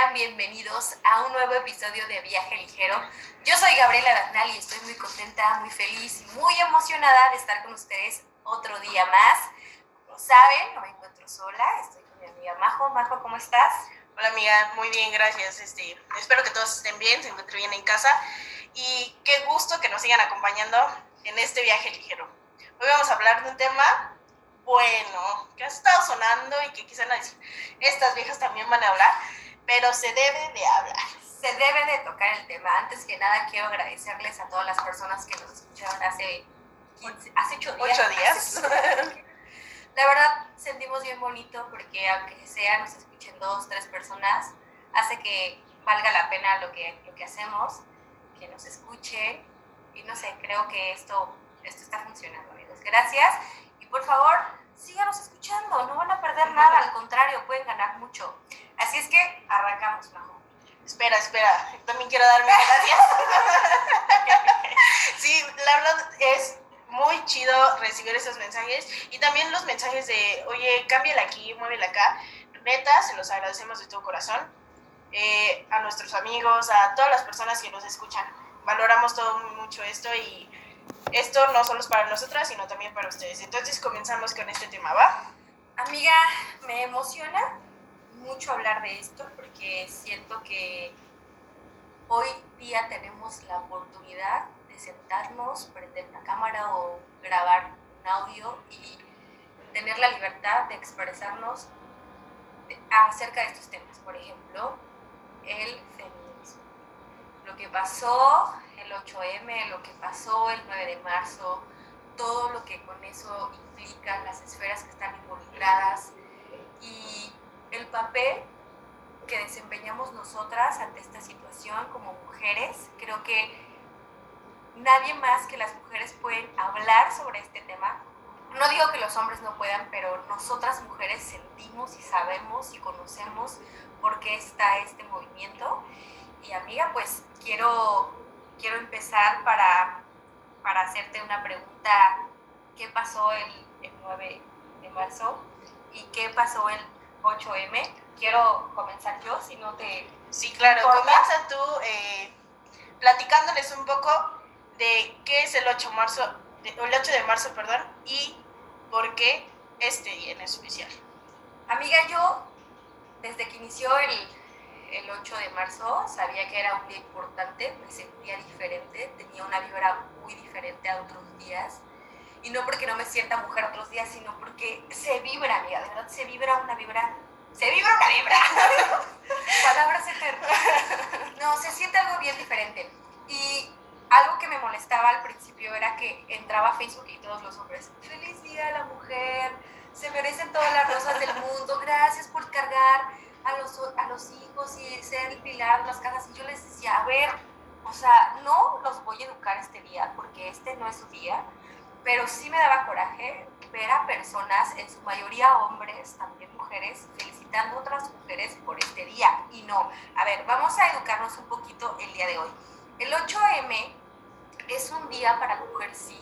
sean bienvenidos a un nuevo episodio de Viaje Ligero. Yo soy Gabriela Dagnal y estoy muy contenta, muy feliz y muy emocionada de estar con ustedes otro día más. Como saben, no me encuentro sola, estoy con mi amiga Majo. Majo, ¿cómo estás? Hola amiga, muy bien, gracias. Este, espero que todos estén bien, se encuentren bien en casa y qué gusto que nos sigan acompañando en este viaje ligero. Hoy vamos a hablar de un tema bueno, que ha estado sonando y que quizás estas viejas también van a hablar, pero se debe de hablar. Se debe de tocar el tema. Antes que nada, quiero agradecerles a todas las personas que nos escucharon hace, hace ocho días. Días. La verdad, sentimos bien bonito porque aunque sea, nos escuchen dos, tres personas, hace que valga la pena lo que, lo que hacemos, que nos escuchen. Y no sé, creo que esto, esto está funcionando, amigos. Gracias. Y por favor, síganos escuchando, no van a perder nada, al contrario, pueden ganar mucho. Así es que arrancamos, Majo. Espera, espera, también quiero darme gracias. sí, la verdad es muy chido recibir esos mensajes y también los mensajes de, oye, cámbiala aquí, muévela acá. Neta, se los agradecemos de todo corazón. Eh, a nuestros amigos, a todas las personas que nos escuchan. Valoramos todo mucho esto y esto no solo es para nosotras, sino también para ustedes. Entonces comenzamos con este tema, ¿va? Amiga, me emociona mucho hablar de esto porque siento que hoy día tenemos la oportunidad de sentarnos, prender una cámara o grabar un audio y tener la libertad de expresarnos acerca de estos temas. Por ejemplo, el feminismo. Lo que pasó el 8M, lo que pasó el 9 de marzo, todo lo que con eso implica, las esferas que están involucradas y el papel que desempeñamos nosotras ante esta situación como mujeres. Creo que nadie más que las mujeres pueden hablar sobre este tema. No digo que los hombres no puedan, pero nosotras mujeres sentimos y sabemos y conocemos por qué está este movimiento. Y amiga, pues quiero quiero empezar para, para hacerte una pregunta. ¿Qué pasó el, 9 de marzo y qué pasó el 8M? Quiero comenzar yo, si no te... Sí, claro, comienza tú eh, platicándoles un poco de qué es el 8, marzo, el 8 de marzo perdón, y por qué este día en especial. Amiga, yo, desde que inició el, el 8 de marzo, sabía que era un día importante, me sentía diferente, tenía una vibra muy diferente a otros días. Y no porque no me sienta mujer otros días, sino porque se vibra, amiga, de verdad se vibra una vibra. Se vibra una vibra. Palabras eternas. No, se siente algo bien diferente. Y algo que me molestaba al principio era que entraba a Facebook y todos los hombres, feliz día la mujer, se merecen todas las rosas del mundo, gracias por cargar a los, hijos y ser el pilar las casas. Y yo les decía, a ver, o sea, no los voy a educar este día porque este no es su día, pero sí me daba coraje ver a personas, en su mayoría hombres, también mujeres, felicitando a otras mujeres por este día. Y no, a ver, vamos a educarnos un poquito el día de hoy. El 8M es un día para la mujer, sí,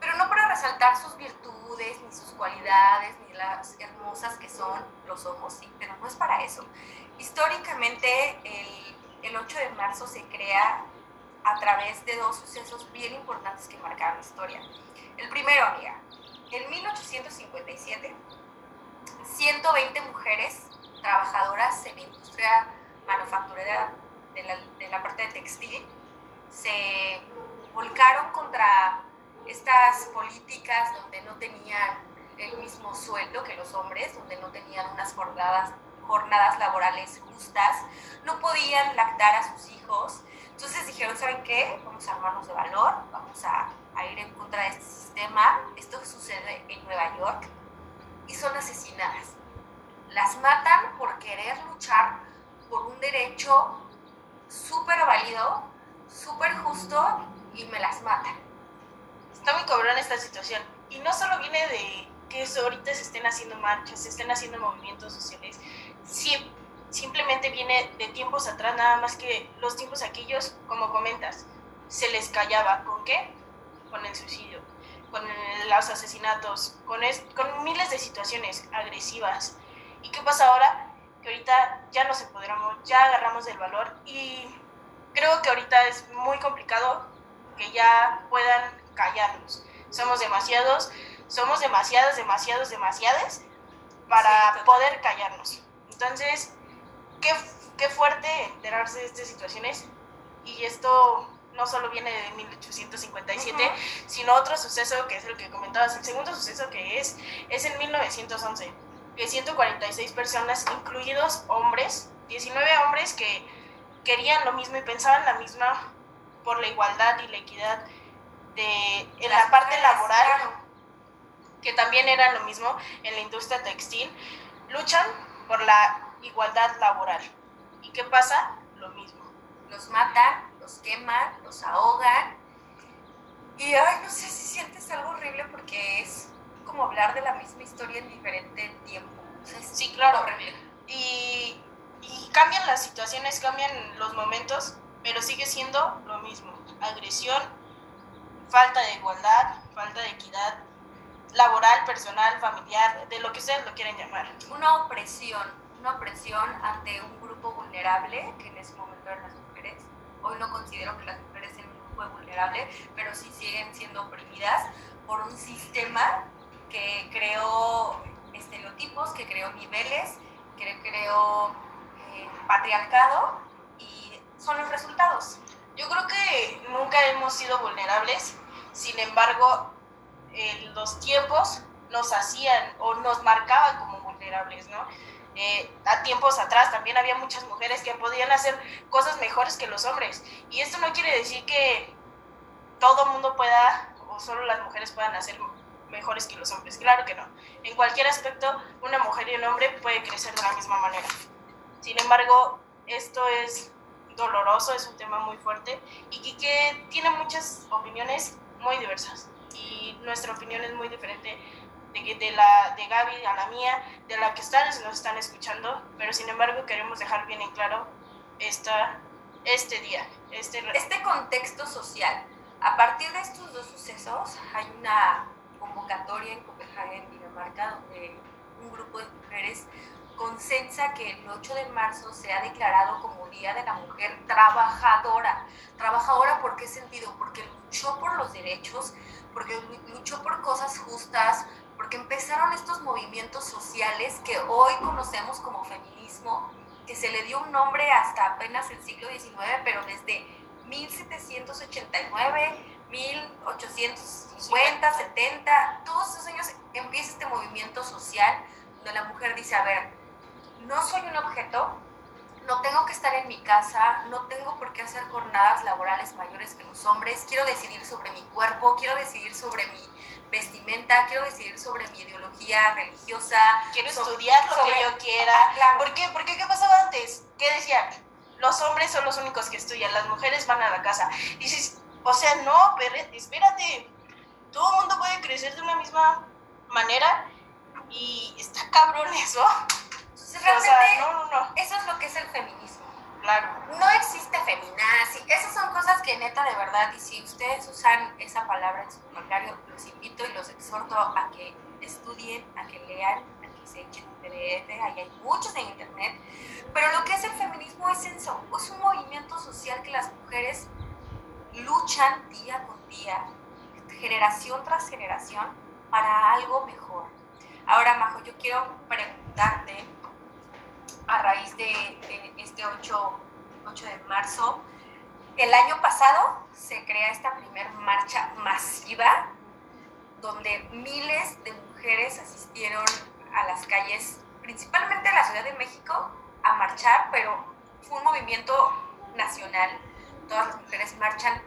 pero no para resaltar sus virtudes, ni sus cualidades, ni las hermosas que son, los ojos, sí, pero no es para eso. Históricamente, el, el 8 de marzo se crea a través de dos sucesos bien importantes que marcaron la historia. El primero, amiga, en 1857, 120 mujeres trabajadoras en la industria manufacturera de la, de la parte de textil se volcaron contra estas políticas donde no tenían el mismo sueldo que los hombres, donde no tenían unas jornadas, jornadas laborales justas, no podían lactar a sus hijos. Entonces dijeron, ¿saben qué? Vamos a armarnos de valor, vamos a, a ir en contra de este sistema. Esto sucede en Nueva York y son asesinadas. Las matan por querer luchar por un derecho súper válido, súper justo y me las matan esta situación. Y no solo viene de que ahorita se estén haciendo marchas, se estén haciendo movimientos sociales, simplemente viene de tiempos atrás, nada más que los tiempos aquellos, como comentas, se les callaba. ¿Con qué? Con el suicidio, con los asesinatos, con, con miles de situaciones agresivas. ¿Y qué pasa ahora? que ahorita ya nos empoderamos, ya agarramos el valor y creo que ahorita es muy complicado que ya puedan callarnos. Somos demasiados, somos demasiadas, demasiados, demasiadas para poder callarnos. Entonces, qué, qué fuerte enterarse de estas situaciones. Y esto no solo viene de 1857, sino otro suceso que es el que comentabas, el segundo suceso que es, es en 1911, que 146 personas, incluidos hombres, 19 hombres que querían lo mismo y pensaban la misma por la igualdad y la equidad de, en la parte laboral, que también era lo mismo en la industria textil, luchan por la igualdad laboral. ¿Y qué pasa? Lo mismo. Los matan, los queman, los ahogan. Y ay, no sé si sientes algo horrible porque es como hablar de la misma historia en diferente tiempo. sí, claro. Y, y cambian las situaciones, cambian los momentos, pero sigue siendo lo mismo. Agresión, falta de igualdad, falta de equidad laboral, personal, familiar, de lo que ustedes lo quieren llamar. Una opresión, una opresión ante un grupo vulnerable, que en ese momento eran las mujeres. Hoy no considero que las mujeres sean un grupo vulnerable, pero sí siguen siendo oprimidas por un sistema que creó estereotipos, que creó niveles, que creó eh, patriarcado y son los resultados. Yo creo que nunca hemos sido vulnerables, sin embargo, los tiempos nos hacían o nos marcaban como vulnerables, ¿no? Eh, a tiempos atrás también había muchas mujeres que podían hacer cosas mejores que los hombres. Y esto no quiere decir que todo mundo pueda o solo las mujeres puedan hacer mejores que los hombres. Claro que no. En cualquier aspecto, una mujer y un hombre puede crecer de la misma manera. Sin embargo, esto es doloroso, es un tema muy fuerte y que, tiene muchas opiniones muy diversas. Y nuestra opinión es muy diferente de, de, la, de Gaby a la mía, de la que ustedes nos están escuchando, pero sin embargo queremos dejar bien en claro esta, este día, este... este contexto social. A partir de estos dos sucesos hay una convocatoria en Copenhague, Dinamarca, donde un grupo de mujeres consensa que el 8 de marzo se ha declarado como Día de la Mujer Trabajadora. Trabajadora, ¿por qué sentido? Porque luchó por los derechos, porque luchó por cosas justas, porque empezaron estos movimientos sociales que hoy conocemos como feminismo, que se le dio un nombre hasta apenas el siglo XIX, pero desde 1789, 1850, 70, todos esos años empieza este movimiento social donde la mujer dice, a ver, no soy un objeto, no tengo que estar en mi casa, no tengo por qué hacer jornadas laborales mayores que los hombres, quiero decidir sobre mi cuerpo, quiero decidir sobre mi vestimenta, quiero decidir sobre mi ideología religiosa. Quiero estudiar lo que yo quiera. Ah, ¿Por qué? ¿Por qué? ¿Qué pasaba antes? ¿Qué decían? Los hombres son los únicos que estudian, las mujeres van a la casa. Dices, o sea, no, pero espérate, todo el mundo puede crecer de una misma manera y está cabrón eso. Realmente, no, no, no. eso es lo que es el feminismo. Claro. No existe feminazi. Esas son cosas que neta de verdad, y si ustedes usan esa palabra en su vocabulario, los invito y los exhorto a que estudien, a que lean, a que se echen un PDF, ahí hay muchos en internet. Pero lo que es el feminismo es eso, es un movimiento social que las mujeres luchan día con día, generación tras generación, para algo mejor. Ahora, Majo, yo quiero preguntarte a raíz de, este 8, 8 de marzo. El año pasado se crea esta primera marcha masiva donde miles de mujeres asistieron a las calles, principalmente en la Ciudad de México, a marchar, pero fue un movimiento nacional. Todas las mujeres marchan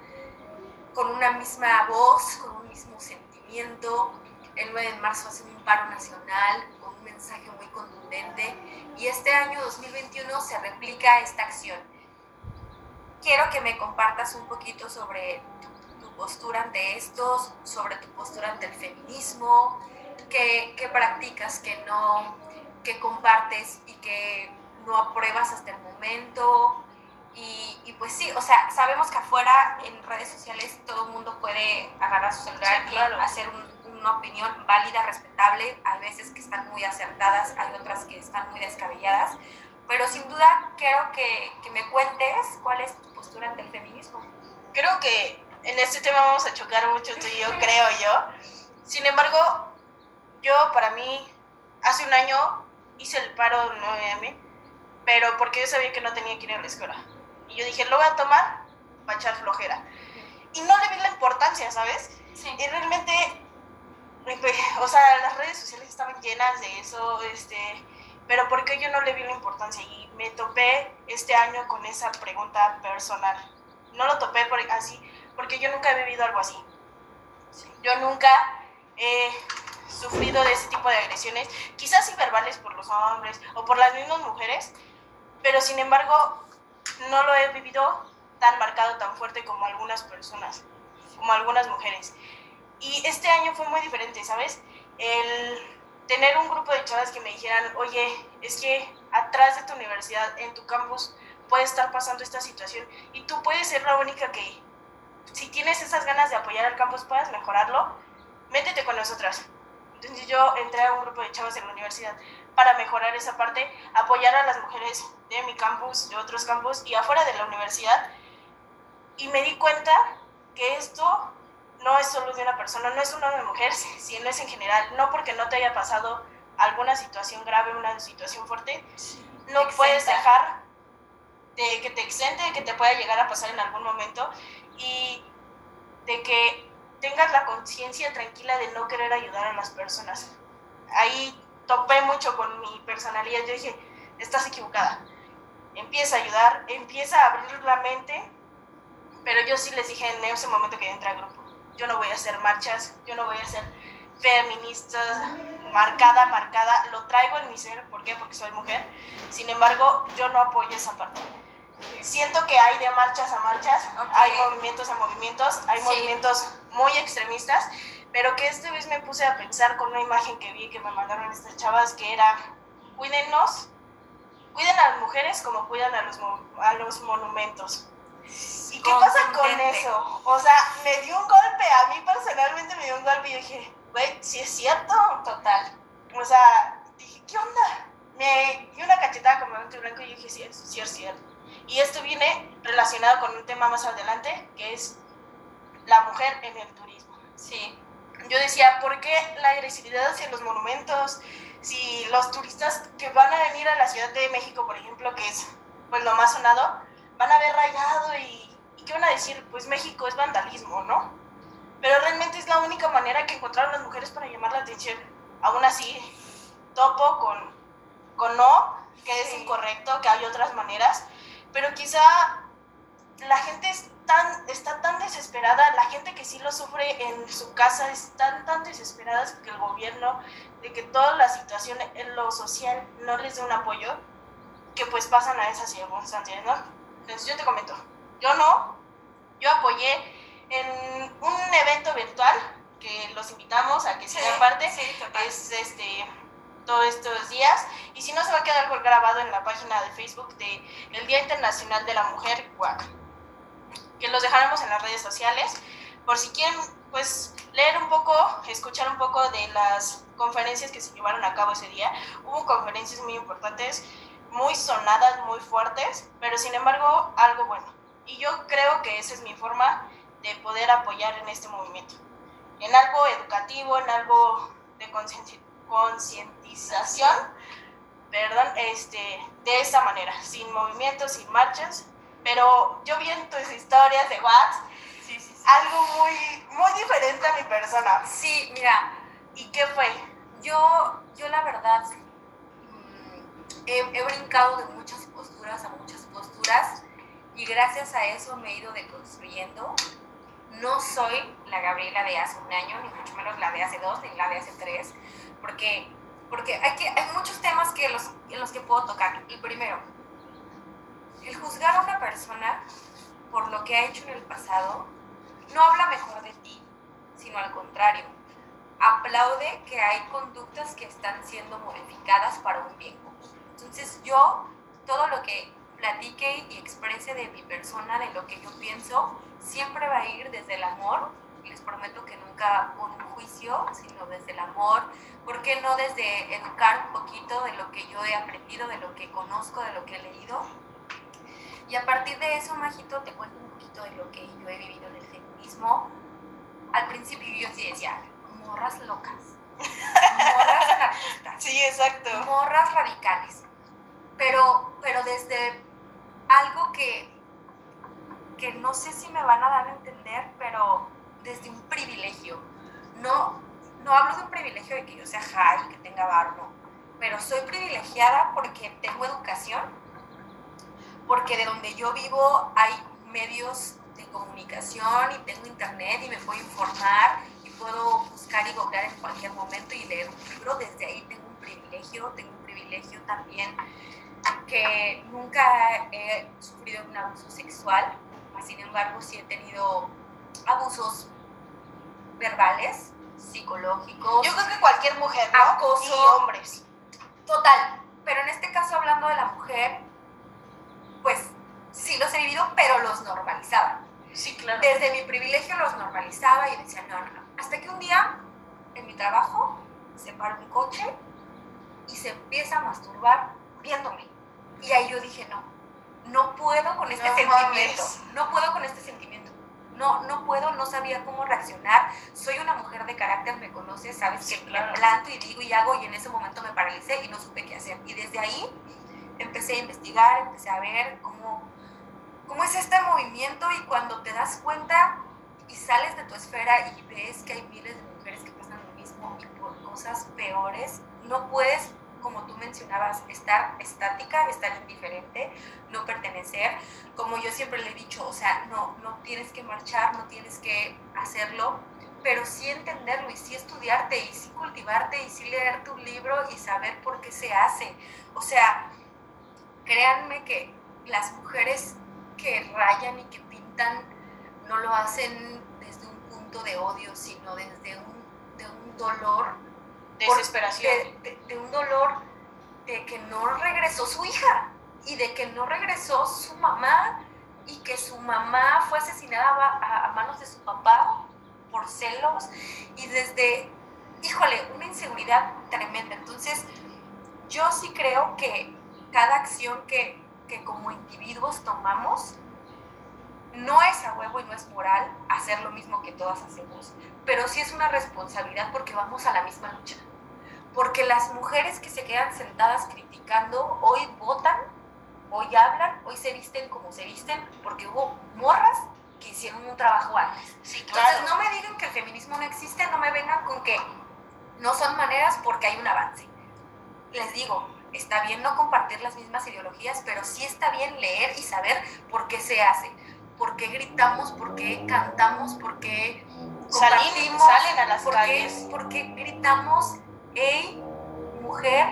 con una misma voz, con un mismo sentimiento. El 9 de marzo hace un paro nacional con un mensaje muy contundente y este año 2021 se replica esta acción. Quiero que me compartas un poquito sobre tu, postura ante estos, sobre tu postura ante el feminismo, qué, qué practicas, que no, que compartes y que no apruebas hasta el momento. Y, y, pues sí, o sea, sabemos que afuera en redes sociales todo el mundo puede agarrar su celular y hacer un, una opinión válida, respetable, hay veces que están muy acertadas, hay otras que están muy descabelladas, pero sin duda quiero que, que me cuentes cuál es tu postura ante el feminismo. Creo que en este tema vamos a chocar mucho tú y yo, creo yo. Sin embargo, yo para mí, hace un año hice el paro 9M, pero porque yo sabía que no tenía que ir a la escuela. Y yo dije, lo voy a tomar para echar flojera. Y no le vi la importancia, ¿sabes? Sí. Y realmente, o sea, las redes sociales estaban llenas de eso, este, pero ¿por qué yo no le vi la importancia? Y me topé este año con esa pregunta personal. No lo topé por, así, porque yo nunca he vivido algo así. Yo nunca he sufrido de ese tipo de agresiones, quizás sí verbales por los hombres o por las mismas mujeres, pero sin embargo no lo he vivido tan marcado, tan fuerte como algunas personas, como algunas mujeres. Y este año fue muy diferente, ¿sabes? El tener un grupo de chavas que me dijeran, oye, es que atrás de tu universidad, en tu campus, puede estar pasando esta situación y tú puedes ser la única que, si tienes esas ganas de apoyar al campus, puedas mejorarlo, métete con nosotras. Entonces yo entré a un grupo de chavas en la universidad para mejorar esa parte, apoyar a las mujeres de mi campus, de otros campus y afuera de la universidad. Y me di cuenta que esto no es solo de una persona, no es una de mujer, sino es en general. No porque no te haya pasado alguna situación grave, una situación fuerte, no puedes dejar de que te exente, de que te pueda llegar a pasar en algún momento y de que tengas la conciencia tranquila de no querer ayudar a las personas. Ahí topé mucho con mi personalidad, yo dije, estás equivocada. Empieza a ayudar, empieza a abrir la mente, pero yo sí les dije en ese momento que entré al grupo, yo no voy a hacer marchas, yo no voy a hacer feministas, marcada, marcada, lo traigo en mi ser, ¿por qué? Porque soy mujer, sin embargo, yo no apoyo esa parte. Siento que hay de marchas a marchas, okay. hay movimientos a movimientos, hay sí. movimientos muy extremistas, pero que esta vez me puse a pensar con una imagen que vi que me mandaron estas chavas, que era, cuídennos, cuiden a las mujeres como cuidan a los, a los monumentos. ¿Y qué pasa con eso? O sea, me dio un golpe, a mí personalmente me dio un golpe y dije, güey, sí es cierto. Total. O sea, dije, ¿qué onda? Me dio una cachetada como un blanco y dije, sí, sí es cierto. Y esto viene relacionado con un tema más adelante, que es la mujer en el turismo. Sí. Yo decía, ¿por qué la agresividad hacia los monumentos? Si los turistas que van a venir a la Ciudad de México, por ejemplo, que es pues lo más sonado, van a ver rayado y, y ¿qué van a decir? Pues México es vandalismo, ¿no? Pero realmente es la única manera que encontraron las mujeres para llamar la atención. Aún así, topo con, con no, que es sí. incorrecto, que hay otras maneras, pero quizá la gente es tan, está tan desesperada, la gente que sí lo sufre en su casa están tan desesperadas que el gobierno, de que toda la situación en lo social no les dé un apoyo, que pues pasan a esas circunstancias, ¿no? Entonces yo te comento, yo no, yo apoyé en un evento virtual que los invitamos a que sean sí, parte, sí, es este todos estos días y si no se va a quedar grabado en la página de Facebook de el Día Internacional de la Mujer WAC que los dejaremos en las redes sociales por si quieren pues leer un poco, escuchar un poco de las conferencias que se llevaron a cabo ese día. Hubo conferencias muy importantes, muy sonadas, muy fuertes, pero sin embargo algo bueno. Y yo creo que esa es mi forma de poder apoyar en este movimiento. En algo educativo, en algo de concientización, perdón, este, de esta manera, sin movimientos, sin marchas, pero yo vi en tus historias de WhatsApp sí, sí, sí. algo muy, muy diferente a mi persona. Sí, mira. ¿Y qué fue? Yo, yo la verdad, he, brincado de muchas posturas a muchas posturas y gracias a eso me he ido deconstruyendo. No soy la Gabriela de hace un año, ni mucho menos la de hace dos, ni la de hace tres, porque, porque hay, que, hay muchos temas que los, en los que puedo tocar. El primero, el juzgar a una persona por lo que ha hecho en el pasado no habla mejor de ti, sino al contrario. Aplaude que hay conductas que están siendo modificadas para un bien común. Entonces yo, todo lo que platique y exprese de mi persona, de lo que yo pienso, siempre va a ir desde el amor les prometo que nunca con un juicio, sino desde el amor. ¿Por qué no desde educar un poquito de lo que yo he aprendido, de lo que conozco, de lo que he leído? Y a partir de eso, Majito, te cuento un poquito de lo que yo he vivido en el feminismo. Al principio yo sí decía, morras locas, morras anarquistas. Sí, exacto. Morras radicales. Pero, pero desde algo que, que no sé si me van a dar a entender, pero desde un privilegio. No, no hablo de un privilegio de que yo sea high, que tenga barro, pero soy privilegiada porque tengo educación, porque de donde yo vivo hay medios de comunicación y tengo internet y me puedo informar puedo buscar y googlear en cualquier momento y leer un libro. Desde ahí tengo un privilegio, tengo un privilegio también que nunca he sufrido un abuso sexual, sin embargo sí he tenido abusos verbales, psicológicos. Yo creo que cualquier mujer, ¿no? Acoso. Y hombres. Total, pero en este caso hablando de la mujer, pues sí los he vivido, pero los normalizaba. Sí, claro. Desde mi privilegio los normalizaba y decía, no, no, no. Hasta que un día, en mi trabajo, se para un coche y se empieza a masturbar viéndome. Y ahí yo dije, no, no puedo con este No sentimiento. mames. No puedo con este sentimiento. No, no puedo, no sabía cómo reaccionar. Soy una mujer de carácter, me conoces, sabes Sí, que claro. me planto y digo y hago y en ese momento me paralicé y no supe qué hacer. Y desde ahí empecé a investigar, empecé a ver cómo, cómo es este movimiento y cuando te das cuenta y sales de tu esfera y ves que hay miles de mujeres que pasan lo mismo y por cosas peores, no puedes, como tú mencionabas, estar estática, estar indiferente, no pertenecer. Como yo siempre le he dicho, o sea, no, no tienes que marchar, no tienes que hacerlo, pero sí entenderlo y sí estudiarte y sí cultivarte y sí leer tu libro y saber por qué se hace. O sea, créanme que las mujeres que rayan y que pintan no lo hacen desde un punto de odio, sino desde un, de un dolor, por- Desesperación. de, de- de un dolor de que no regresó su hija y de que no regresó su mamá y que su mamá fue asesinada a, a- a manos de su papá por celos y desde, híjole, una inseguridad tremenda. Entonces, yo sí creo que cada acción que, que como individuos tomamos, no es a huevo y no es moral hacer lo mismo que todas hacemos, pero sí es una responsabilidad porque vamos a la misma lucha. Porque las mujeres que se quedan sentadas criticando hoy votan, hoy hablan, hoy se visten como se visten, porque hubo morras que hicieron un trabajo antes. Sí, Entonces no me digan que el feminismo no existe, no me vengan con que no son maneras porque hay un avance. Les digo, está bien no compartir las mismas ideologías, pero sí está bien leer y saber por qué se hace, por qué gritamos, por qué cantamos, por qué compartimos, salen a las por calles. qué, por qué gritamos, hey, mujer,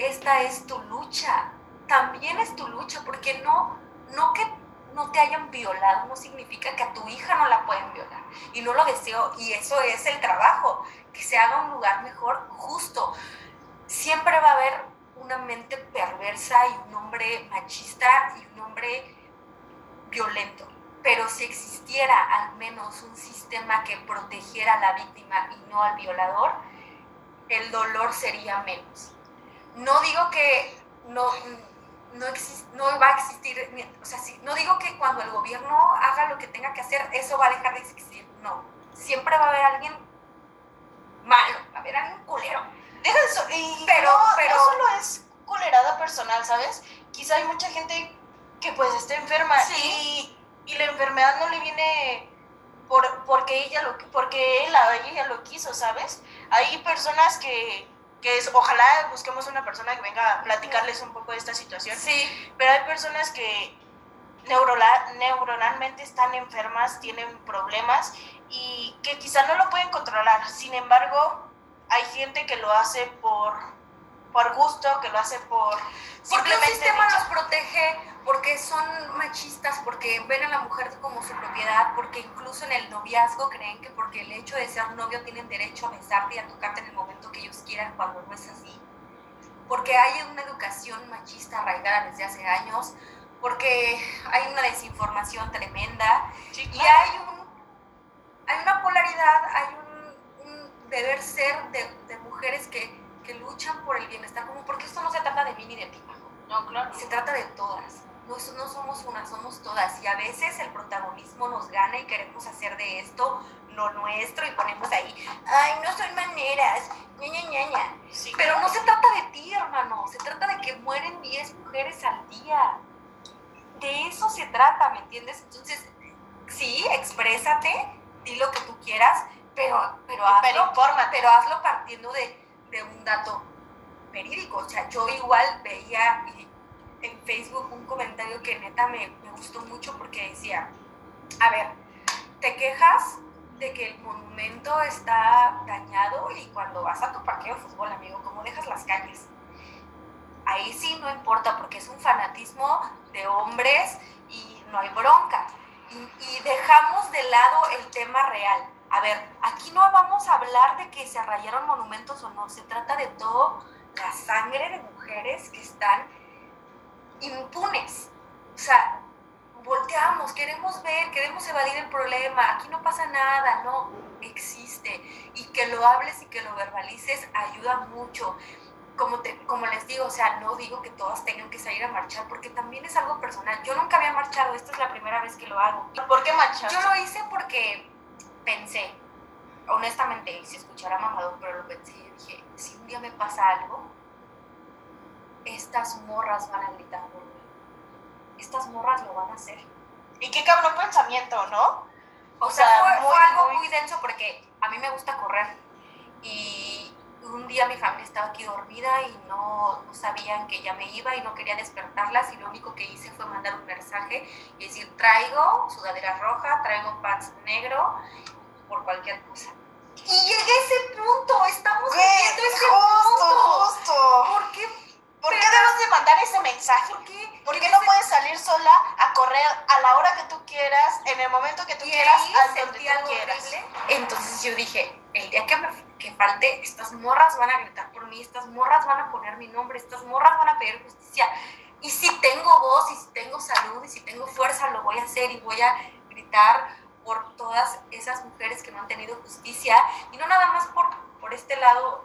esta es tu lucha, también es tu lucha, porque no, no que no te hayan violado no significa que a tu hija no la pueden violar. Y no lo deseo, y eso es el trabajo, que se haga un lugar mejor, justo. Siempre va a haber una mente perversa y un hombre machista y un hombre violento. Pero si existiera al menos un sistema que protegiera a la víctima y no al violador, el dolor sería menos. No digo que no, no, no va a existir, o sea, no digo que cuando el gobierno haga lo que tenga que hacer, eso va a dejar de existir. No, siempre va a haber alguien malo, va a haber alguien culero. Deja eso. Y Pero- no, pero- no solo es culerada personal, ¿sabes? Quizá hay mucha gente que pues está enferma Sí. y, y la enfermedad no le viene por, porque ella lo porque él o ella lo quiso, ¿sabes? Hay personas que, que es, ojalá busquemos una persona que venga a platicarles un poco de esta situación. Sí, Pero hay personas que neurola- neuronalmente están enfermas, tienen problemas y que quizá no lo pueden controlar. Sin embargo, hay gente que lo hace por, por gusto, que lo hace por... Porque el sistema los protege, porque son machistas, porque ven a la mujer como su propiedad, porque incluso en el noviazgo creen que porque el hecho de ser novio tienen derecho a besarte y a tocarte en el momento que ellos quieran, cuando no es así. Porque hay una educación machista arraigada desde hace años, porque hay una desinformación tremenda Chica. y hay, un, hay una polaridad, hay un, un deber ser de, de mujeres que que luchan por el bienestar común, porque esto no se trata de mí ni de ti, No, claro. Se trata de todas. No, no somos una, somos todas. Y a veces el protagonismo nos gana y queremos hacer de esto lo nuestro y ponemos ahí, ay, no son maneras, ña, ña, sí, Pero no se trata de ti, hermano. Se trata de que mueren 10 mujeres al día. De eso se trata, ¿me entiendes? Entonces, sí, exprésate, di lo que tú quieras, pero, pero, hazlo, pero, pero hazlo partiendo de de un dato verídico. O sea, yo igual veía en Facebook un comentario que neta me, gustó mucho porque decía, a ver, te quejas de que el monumento está dañado y cuando vas a tu parqueo de fútbol, amigo, ¿cómo dejas las calles? Ahí sí no importa porque es un fanatismo de hombres y no hay bronca. Y, dejamos de lado el tema real. A ver, aquí no vamos a hablar de que se rayaron monumentos o no, se trata de todo la sangre de mujeres que están impunes. O sea, volteamos, queremos ver, queremos evadir el problema, aquí no pasa nada, no, existe. Y que lo hables y que lo verbalices ayuda mucho. Como, te, como les digo, o sea, no digo que todas tengan que salir a marchar, porque también es algo personal. Yo nunca había marchado, esta es la primera vez que lo hago. ¿Por qué marchar? Yo lo hice porque pensé, honestamente, si escuchara mamado, pero lo pensé y dije, si un día me pasa algo, estas morras van a gritar por mí estas morras lo van a hacer. Y qué cabrón pensamiento, ¿no? O, sea, fue, algo muy... denso porque a mí me gusta correr. Y un día mi familia estaba aquí dormida y no, sabían que ya me iba y no quería despertarlas y lo único que hice fue mandar un mensaje y decir, traigo sudadera roja, traigo pants negro, por cualquier cosa. Y llegué a ese punto, estamos viviendo ese punto. Justo. ¿Por qué? ¿Por qué debes de mandar ese mensaje? ¿Por qué? ¿Por qué no puedes salir sola a correr a la hora que tú quieras, en el momento que tú quieras, a donde tú quieras? Entonces yo dije, el día que me que falte, estas morras van a gritar por mí, estas morras van a poner mi nombre, estas morras van a pedir justicia. Y si tengo voz, y si tengo salud, y si tengo fuerza, lo voy a hacer y voy a gritar por todas esas mujeres que no han tenido justicia, y no nada más por, por este lado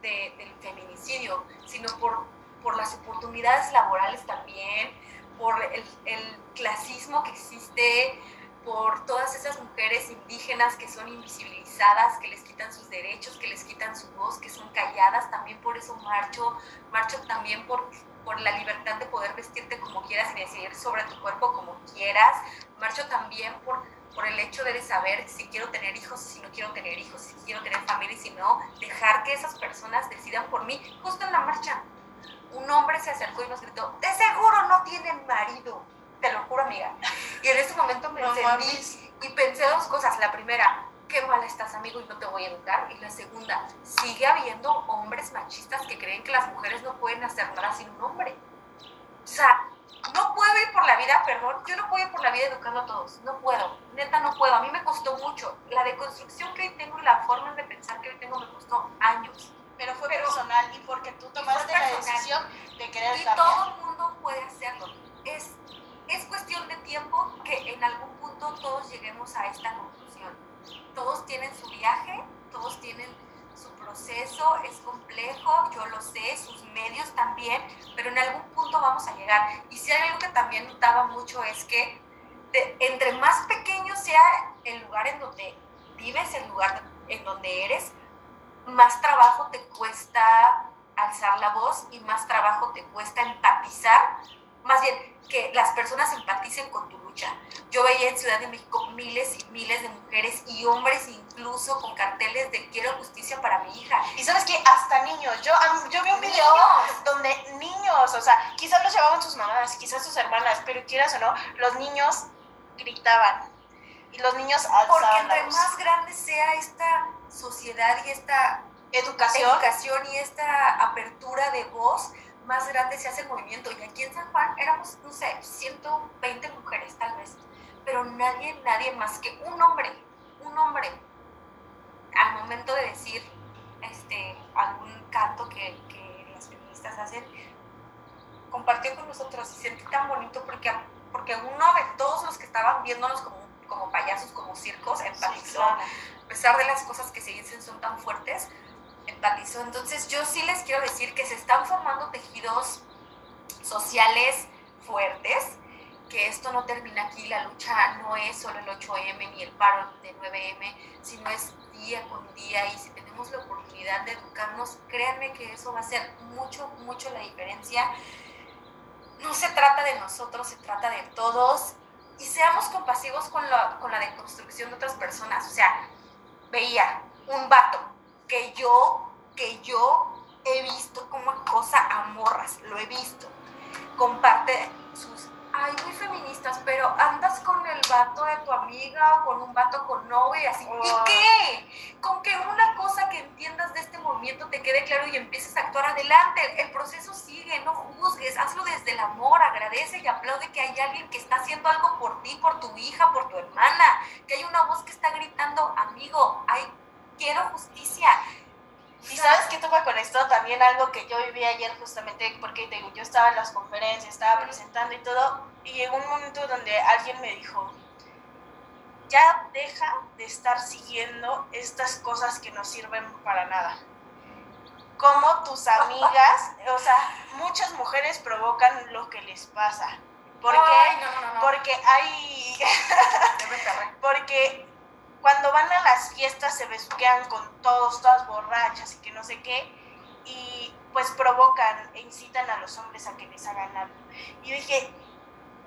del feminicidio, sino por por las oportunidades laborales también, por el, el, clasismo que existe, por todas esas mujeres indígenas que son invisibilizadas, que les quitan sus derechos, que les quitan su voz, que son calladas, también por eso marcho, marcho también por, por la libertad de poder vestirte como quieras y decidir sobre tu cuerpo como quieras, marcho también por, por el hecho de saber si quiero tener hijos, si no quiero tener hijos, si quiero tener familia y si no, dejar que esas personas decidan por mí, justo en la marcha, un hombre se acercó y nos gritó, de seguro no tienen marido. Te lo juro, amiga. Y en ese momento me encendí y pensé dos cosas. La primera, qué mal estás, amigo, y no te voy a educar. Y la segunda, sigue habiendo hombres machistas que creen que las mujeres no pueden hacer nada sin un hombre. O sea, no puedo ir por la vida, perdón, yo no puedo ir por la vida educando a todos. No puedo, neta no puedo. A mí me costó mucho. La deconstrucción que hoy tengo y la forma de pensar que hoy tengo me costó años pero fue personal y porque tú tomaste la decisión de querer y todo el mundo puede hacerlo. Es, es cuestión de tiempo que en algún punto todos lleguemos a esta conclusión. Todos tienen su viaje, todos tienen proceso, es complejo, yo lo sé, sus medios también, pero en algún punto vamos a llegar. Y si hay algo que también notaba mucho es que entre más pequeño sea el lugar en donde vives, el lugar en donde eres, más trabajo te cuesta alzar la voz y más trabajo te cuesta empatizar, más bien que las personas empaticen con tu lucha. Yo veía en Ciudad de México miles y miles de mujeres y hombres incluso con carteles de quiero justicia para mi hija. Y sabes que hasta niños, yo, yo vi un video donde niños, o sea, quizás los llevaban sus mamás, quizás sus hermanas, pero quieras o no, los niños gritaban y los niños alzaban Porque entre más grande sea esta sociedad y esta educación. educación y esta apertura de voz, más grande se hace el movimiento. Y aquí en San Juan éramos, no sé, 120 mujeres tal vez, pero nadie, nadie más que un hombre, un hombre, al momento de decir este, algún canto que, que las feministas hacen, compartió con nosotros y sentí tan bonito porque, porque uno de todos los que estaban viéndonos como, como payasos, como circos, empatizó pesar de las cosas que se dicen son tan fuertes, Entonces yo sí les quiero decir que se están formando tejidos sociales fuertes que esto no termina aquí, la lucha no es solo el 8M ni el paro de 9M, sino es día con día y si tenemos la oportunidad de educarnos, créanme que eso va a hacer mucho, mucho la diferencia. No se trata de nosotros, se trata de todos y seamos compasivos con la, con la deconstrucción de otras personas. O sea, veía un vato que yo, que yo he visto como acosa a morras, lo he visto. Comparte sus ay, muy feministas, pero andas con el vato de tu amiga o con un vato con novia y así. ¿Y qué? Con que una cosa que entiendas de este movimiento te quede claro y empieces a actuar adelante. El proceso sigue, no juzgues, hazlo desde el amor, agradece y aplaude que hay alguien que está haciendo algo por ti, por tu hija, por tu hermana, que hay una voz que está gritando, amigo, ay, quiero justicia y sabes qué toca con esto, también algo que yo viví ayer justamente porque yo estaba en las conferencias, estaba presentando y todo, y llegó un momento donde alguien me dijo, ya deja de estar siguiendo estas cosas que no sirven para nada. Como tus amigas, o sea, muchas mujeres provocan lo que les pasa. ¿Por qué? Porque hay... porque cuando van a las fiestas se besuquean con todos, todas borrachas y que no sé qué, y pues provocan e incitan a los hombres a que les hagan algo. Y dije,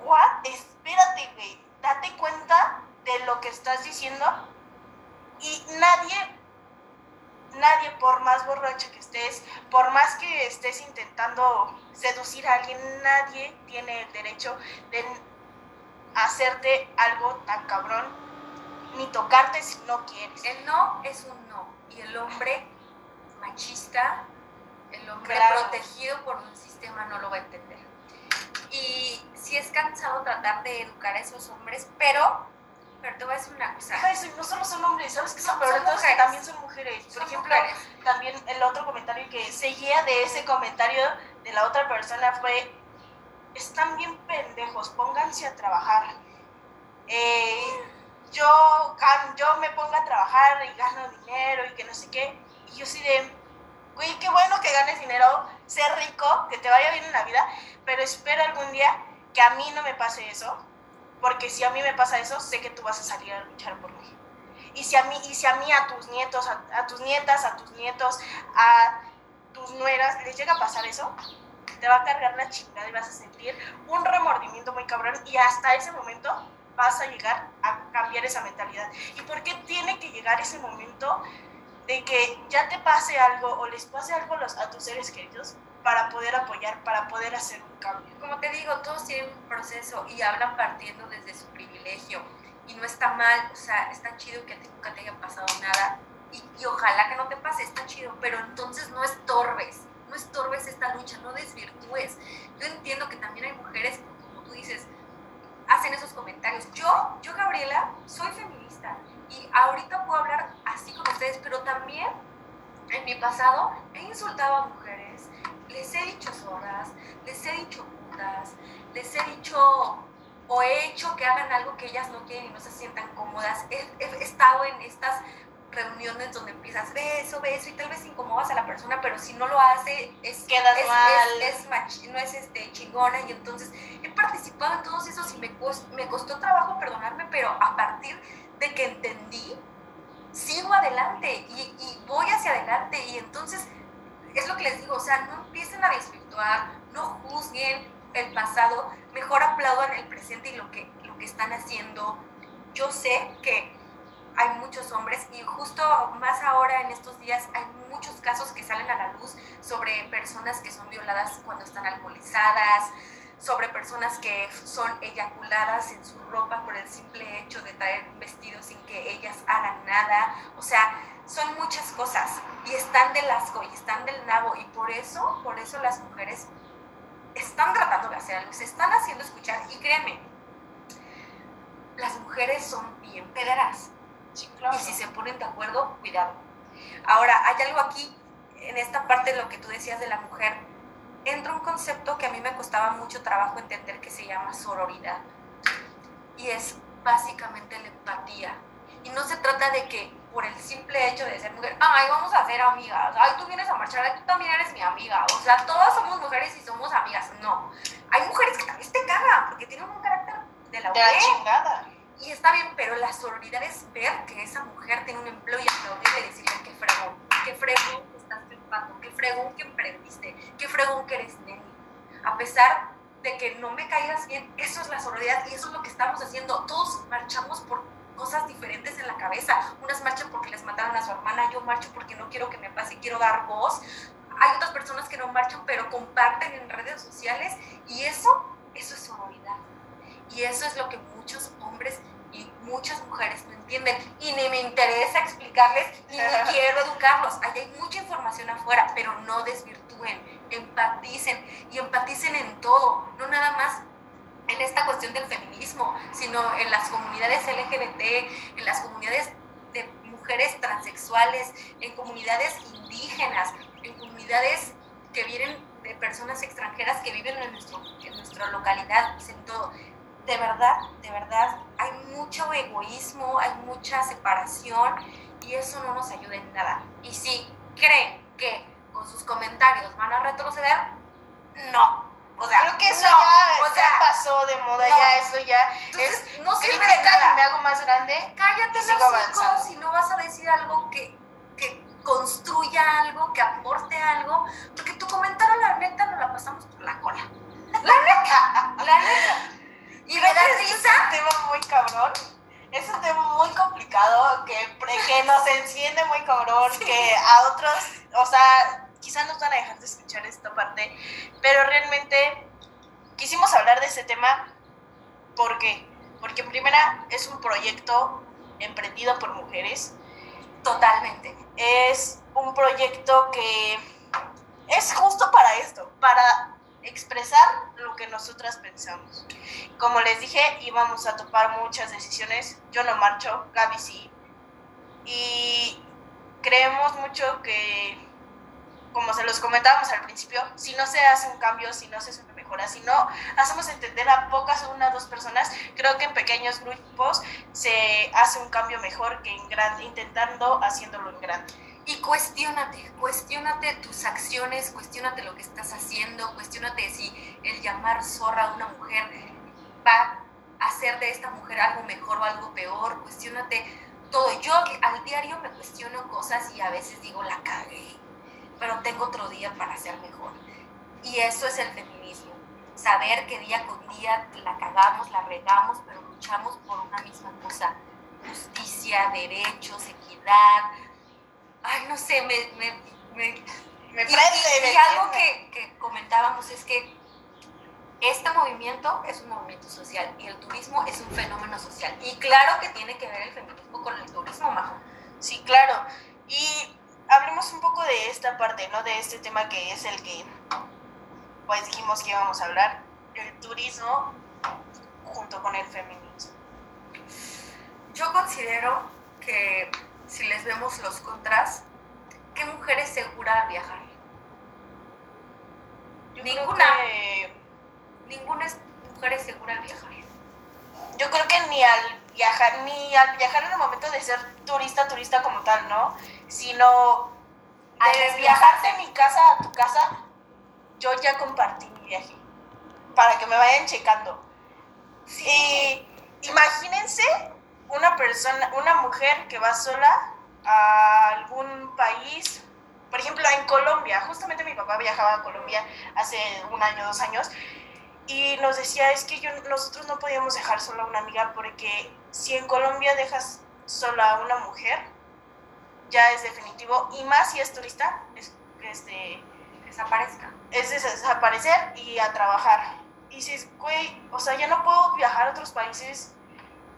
¿what? Espérate, güey, date cuenta de lo que estás diciendo y nadie, nadie, por más borracha que estés, por más que estés intentando seducir a alguien, nadie tiene el derecho de hacerte algo tan cabrón ni tocarte si no quieres. El no es un no. Y el hombre machista, el hombre protegido por un sistema no lo va a entender. Y sí es cansado tratar de educar a esos hombres, pero, pero te voy a decir una cosa. no solo son hombres, ¿sabes qué son? pero son también son mujeres. Por ejemplo, también el otro comentario que seguía de ese comentario de la otra persona fue, están bien pendejos, pónganse a trabajar. Eh, yo, yo me pongo a trabajar y gano dinero y que no sé qué. Y yo sí de, güey, qué bueno que ganes dinero, ser rico, que te vaya bien en la vida, pero espero algún día que a mí no me pase eso, porque si a mí me pasa eso, sé que tú vas a salir a luchar por mí. Y si a mí, y si a, mí a tus nietos, a, tus nietas, a tus nietos, a tus nueras, les llega a pasar eso, te va a cargar la chingada y vas a sentir un remordimiento muy cabrón y hasta ese momento vas a llegar a cambiar esa mentalidad. ¿Y por qué tiene que llegar ese momento de que ya te pase algo o les pase algo a tus seres queridos para poder apoyar, para poder hacer un cambio? Como te digo, todos tienen un proceso y hablan partiendo desde su privilegio. Y no está mal, o sea, está chido que nunca te haya pasado nada. Y, y ojalá que no te pase, está chido, pero entonces no estorbes, no estorbes esta lucha, no desvirtúes. Yo entiendo que también hay mujeres, como tú dices, hacen esos comentarios. Yo, yo Gabriela, soy feminista y ahorita puedo hablar así con ustedes, pero también en mi pasado he insultado a mujeres, les he dicho zorras, les he dicho putas, les he dicho o he hecho que hagan algo que ellas no quieren y no se sientan cómodas. He, he estado en estas reuniones donde empiezas beso, beso y tal vez incomodas a la persona, pero si no lo hace es quedas es, mal, es, no es este chingona y entonces he participado en todos esos y me, me costó trabajo perdonarme, pero a partir de que entendí sigo adelante y, y voy hacia adelante y entonces es lo que les digo, o sea, no empiecen a desvirtuar, no juzguen el pasado, mejor aplaudan el presente y lo que, lo que están haciendo. Yo sé que hay muchos hombres y justo más ahora en estos días hay muchos casos que salen a la luz sobre personas que son violadas cuando están alcoholizadas, sobre personas que son eyaculadas en su ropa por el simple hecho de traer un vestido sin que ellas hagan nada. O sea, son muchas cosas y están del asco y están del nabo y por eso, por eso las mujeres están tratando de hacer algo, se están haciendo escuchar y créanme, las mujeres son bien pederas y si se ponen de acuerdo, cuidado. Ahora, hay algo aquí, en esta parte de lo que tú decías de la mujer, entra un concepto que a mí me costaba mucho trabajo entender que se llama sororidad. Y es básicamente la empatía. Y no se trata de que por el simple hecho de ser mujer, ay, vamos a ser amigas, ay, tú vienes a marchar, tú también eres mi amiga. O sea, todas somos mujeres y somos amigas. No. Hay mujeres que también te cagan porque tienen un carácter de la De la chingada. Y está bien, pero la sororidad es ver que esa mujer tiene un empleo y aplaudirle y decirle qué fregón, qué fregón que estás triunfando, qué fregón que emprendiste, qué fregón que eres Nelly. A pesar de que no me caigas bien, eso es la sororidad y eso es lo que estamos haciendo. Todos marchamos por cosas diferentes en la cabeza. Unas marchan porque les mataron a su hermana, yo marcho porque no quiero que me pase, quiero dar voz. Hay otras personas que no marchan, pero comparten en redes sociales y eso, eso es sororidad. Y eso es lo que muchos hombres y muchas mujeres no entienden. Y ni me interesa explicarles, ni me quiero educarlos. Ahí hay mucha información afuera, pero no desvirtúen, empaticen y empaticen en todo, no nada más en esta cuestión del feminismo, sino en las comunidades LGBT, en las comunidades de mujeres transexuales, en comunidades indígenas, en comunidades que vienen de personas extranjeras que viven en, nuestro, en nuestra localidad, pues en todo. De verdad, de verdad, hay mucho egoísmo, hay mucha separación y eso no nos ayuda en nada. Y si creen que con sus comentarios van a retroceder, no. O sea, Creo que eso no, ya, o ya sea, pasó de moda, no. ya eso ya entonces, es no sirve de y me nada. hago más grande. Cállate los si no vas a decir algo que, que construya algo, que aporte algo, porque tu comentario, la neta, nos la pasamos por la cola. La neta, la neta. Y me da risa. Es un tema muy cabrón. Es un tema muy complicado que, que nos enciende muy cabrón, que a otros, o sea, quizás nos van a dejar de escuchar esta parte, pero realmente quisimos hablar de este tema ¿por qué? Porque en primera es un proyecto emprendido por mujeres, Totalmente. es un proyecto que es justo para esto, para expresar lo que nosotras pensamos. Como les dije, íbamos a topar muchas decisiones. Yo no marcho, Gaby sí. Y creemos mucho que, como se los comentábamos al principio, si no se hace un cambio, si no se hace una mejora, si no hacemos entender a pocas o una o dos personas, creo que en pequeños grupos se hace un cambio mejor que en grande, intentando haciéndolo en grande. Y cuestiónate, cuestiónate tus acciones, cuestiónate lo que estás haciendo, cuestiónate si el llamar zorra a una mujer va a hacer de esta mujer algo mejor o algo peor, cuestiónate todo. Yo al diario me cuestiono cosas y a veces digo la cagué, pero tengo otro día para ser mejor. Y eso es el feminismo, saber que día con día la cagamos, la regamos, pero luchamos por una misma cosa, justicia, derechos, equidad, ay, no sé, me... me, me- Me prende, y- algo que, que comentábamos es que este movimiento es un movimiento social y el turismo es un fenómeno social. Y claro que tiene que ver el feminismo con el turismo, Majo. Sí, claro. Y hablemos un poco de esta parte, ¿no? De este tema que es el que, pues dijimos que íbamos a hablar, el turismo junto con el feminismo. Yo considero que si les vemos los contras, ¿qué mujer es segura al viajar? Yo Ninguna. Que, Ninguna mujer es segura al viajar. yo creo que ni al viajar, ni al viajar en el momento de ser turista, turista como tal, ¿no? Sino Al viajar de mi casa a tu casa, yo ya compartí mi viaje. Para que me vayan checando. Y imagínense una persona, una mujer que va sola a algún país, por ejemplo en Colombia, justamente mi papá viajaba a Colombia hace un año, dos años, y nos decía, es que yo, nosotros no podíamos dejar sola a una amiga porque si en Colombia dejas sola a una mujer, ya es definitivo, y más si es turista, es, este, Desaparezca. es des- desaparecer y a trabajar. Y dices, güey, o sea, ya no puedo viajar a otros países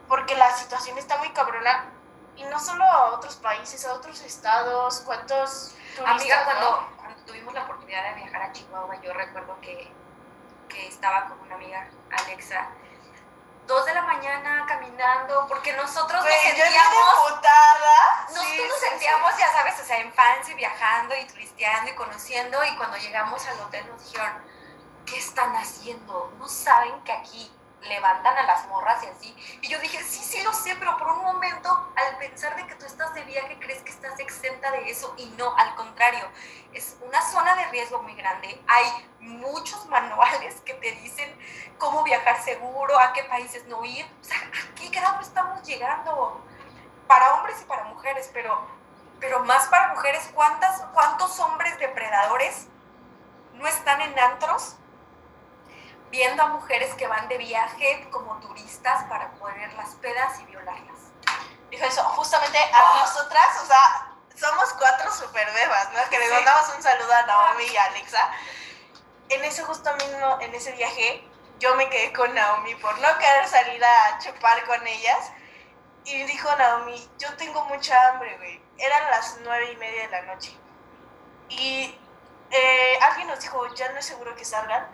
porque la situación está muy cabrona. Y no solo a otros países, a otros estados, cuántos turistas, Amiga, ¿no? cuando, tuvimos la oportunidad de viajar a Chihuahua, yo recuerdo que, que estaba con una amiga, Alexa, dos de la mañana caminando, porque nosotros Güey, nos sentíamos, emputada. nosotros Sí, nos sí, sentíamos, ya sabes, o sea, en fancy, viajando y turisteando y conociendo, y cuando llegamos al hotel nos dijeron, ¿qué están haciendo? ¿No saben que aquí levantan a las morras y así? Y yo dije, sí, sí lo sé, pero por un momento al pensar de que tú estás de viaje crees que estás exenta de eso y no, al contrario, es una zona de riesgo muy grande. Hay muchos manuales que te dicen cómo viajar seguro, a qué países no ir. O sea, ¿a qué grado estamos llegando? Para hombres y para mujeres, pero, pero más para mujeres, ¿cuántas, ¿cuántos hombres depredadores no están en antros viendo a mujeres que van de viaje como turistas para poner las pedas y violarlas? Dijo eso, justamente a ah. nosotras, o sea, somos cuatro super bebas, ¿no? Que les mandamos un saludo a Naomi y a Alexa. En ese justo mismo, en ese viaje, yo me quedé con Naomi por no querer salir a chupar con ellas. Y dijo Naomi, yo tengo mucha hambre, güey. Eran las nueve y media de la noche. Y eh, alguien nos dijo, ya no es seguro que salgan.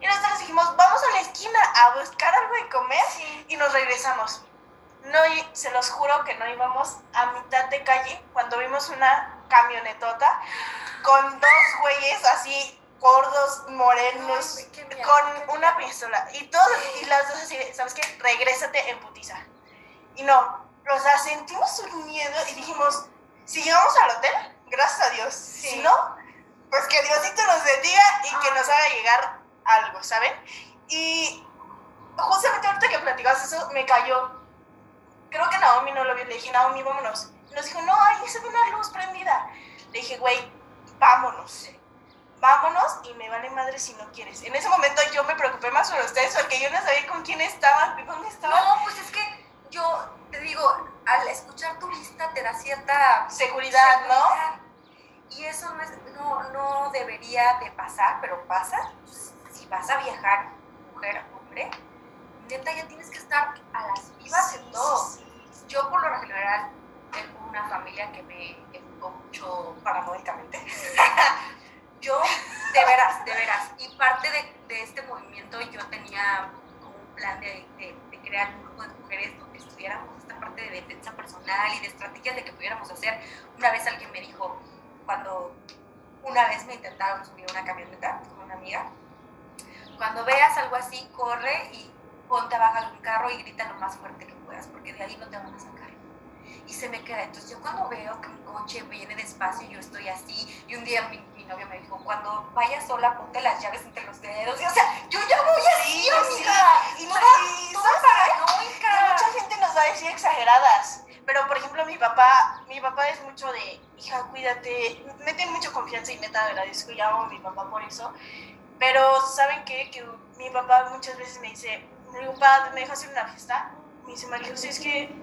Y nosotros dijimos, vamos a la esquina a buscar algo de comer y nos regresamos. No, se los juro que no íbamos a mitad de calle cuando vimos una camionetota con dos güeyes así gordos, morenos, con una pistola. Y todos, y las dos así, ¿sabes qué? Regrésate en putiza. Y no, o sea, sentimos un miedo y dijimos, si llegamos al hotel, gracias a Dios. Si no, pues que Diosito nos bendiga y que nos haga llegar algo, ¿saben? Y justamente ahorita que platicabas eso, me cayó. Creo que Naomi no lo vio. Le dije, Naomi, vámonos. Y nos dijo, no, ahí se ve una luz prendida. Le dije, güey, vámonos. Vámonos y me vale madre si no quieres. En ese momento yo me preocupé más por ustedes porque yo no sabía con quién estaban, dónde estaban. No, pues es que yo te digo, al escuchar tu lista te da cierta seguridad, ¿no? Y eso no, es, no, no debería de pasar, pero pasa. Vas a viajar, mujer, hombre, neta ya tienes que estar a las vivas en todo. Yo por lo general tengo una familia que me educó mucho paranoicamente. yo, de veras, de veras. Y parte de, de, este movimiento yo tenía como un plan de, de, de crear un grupo de mujeres donde estudiáramos esta parte de defensa personal y de estrategias de que pudiéramos hacer. Una vez alguien me dijo, cuando una vez me intentaron subir una camioneta con una amiga, cuando veas algo así, corre y ponte a bajar un carro y grita lo más fuerte que puedas, porque de ahí no te van a sacar. Y se me queda. Entonces yo cuando veo que un coche viene despacio y yo estoy así, y un día mi, novio me dijo, cuando vayas sola, ponte las llaves entre los dedos. Y, o sea, yo ya voy así, amiga. Y, toda, y mucha gente nos va a decir exageradas. Pero, por ejemplo, mi papá, mi papá es mucho de, hija, cuídate, me tiene mucha confianza y neta agradezco y amo a mi papá por eso. Pero, ¿saben qué? Que mi papá muchas veces me dice, mi papá me deja hacer una fiesta. Me dice, María José, es que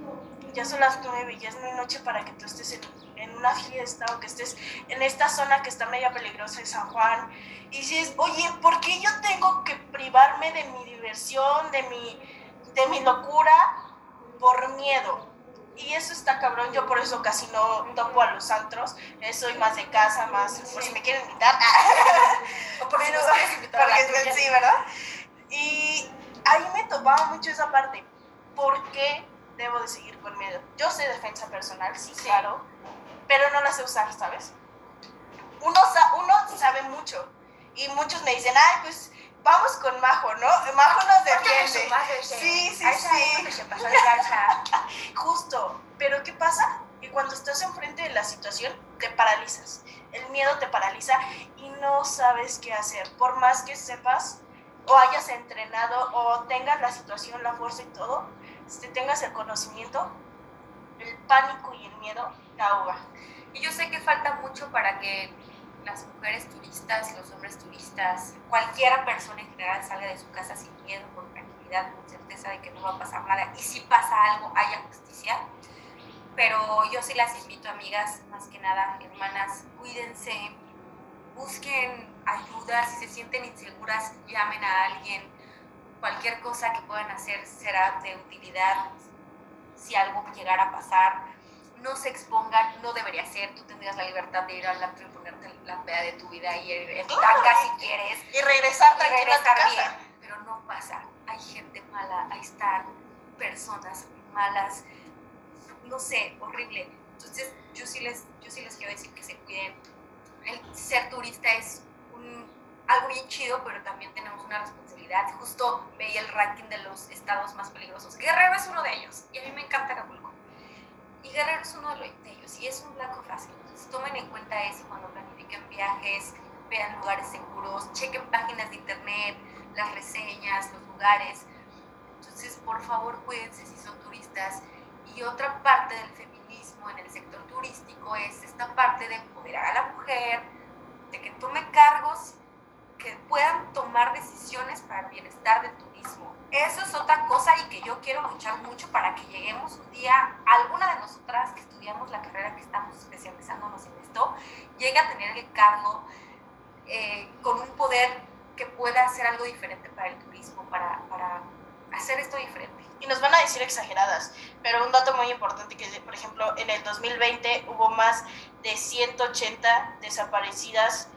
ya son las nueve ya es muy noche para que tú estés en, en, una fiesta o que estés en esta zona que está media peligrosa en San Juan. Y dices, oye, ¿por qué yo tengo que privarme de mi diversión, de mi, de mi locura por miedo? Y eso está cabrón, yo por eso casi no topo a los antros, eh, soy más de casa, más por si me quieren invitar. o por Pero, si invitar Sí, ¿verdad? Y ahí me topaba mucho esa parte. ¿Por qué debo de seguir con miedo? Yo sé defensa personal, sí, claro, pero no la sé usar, ¿sabes? Uno, uno sabe mucho y muchos me dicen, ay, pues vamos con Majo, ¿no? Majo nos defiende. Sí, sí, sí. Justo. Pero ¿qué pasa? Que cuando estás enfrente de la situación, te paralizas. El miedo te paraliza y no sabes qué hacer. Por más que sepas o hayas entrenado o tengas la situación, la fuerza y todo, si tengas el conocimiento, el pánico y el miedo te ahoga. Y yo sé que falta mucho para que las mujeres turistas, los hombres turistas, cualquiera persona en general salga de su casa sin miedo, con tranquilidad, con certeza de que no va a pasar nada. Y si pasa algo, haya justicia. Pero yo sí las invito, amigas, más que nada, hermanas, cuídense, busquen ayuda, si se sienten inseguras, llamen a alguien. Cualquier cosa que puedan hacer será de utilidad si algo llegara a pasar no se expongan, no debería ser, tú tendrías la libertad de ir al antro y ponerte la peda de tu vida y en tanga si quieres. Y regresar tranquila a tu casa. bien, pero no pasa, hay gente mala, ahí están personas malas, no sé, horrible. Entonces yo sí les, yo sí les quiero decir que se cuiden. El ser turista es un, algo bien chido, pero también tenemos una responsabilidad. Justo veía el ranking de los estados más peligrosos. Guerrero es uno de ellos y a mí me encanta Acapulco Guerrero es uno de ellos y es un blanco fácil. Entonces tomen en cuenta eso cuando planifiquen viajes, vean lugares seguros, chequen páginas de internet, las reseñas, los lugares. Entonces, por favor, cuídense si son turistas. Y otra parte del feminismo en el sector turístico es esta parte de empoderar a la mujer, de que tome cargos que puedan tomar decisiones para el bienestar del turismo. Eso es otra cosa y que yo quiero luchar mucho para que lleguemos un día, alguna de nosotras que estudiamos la carrera que estamos especializándonos en esto, llegue a tener el cargo eh, con un poder que pueda hacer algo diferente para el turismo, para, para hacer esto diferente. Y nos van a decir exageradas, pero un dato muy importante que, por ejemplo, en el 2020 hubo más de 180 desaparecidas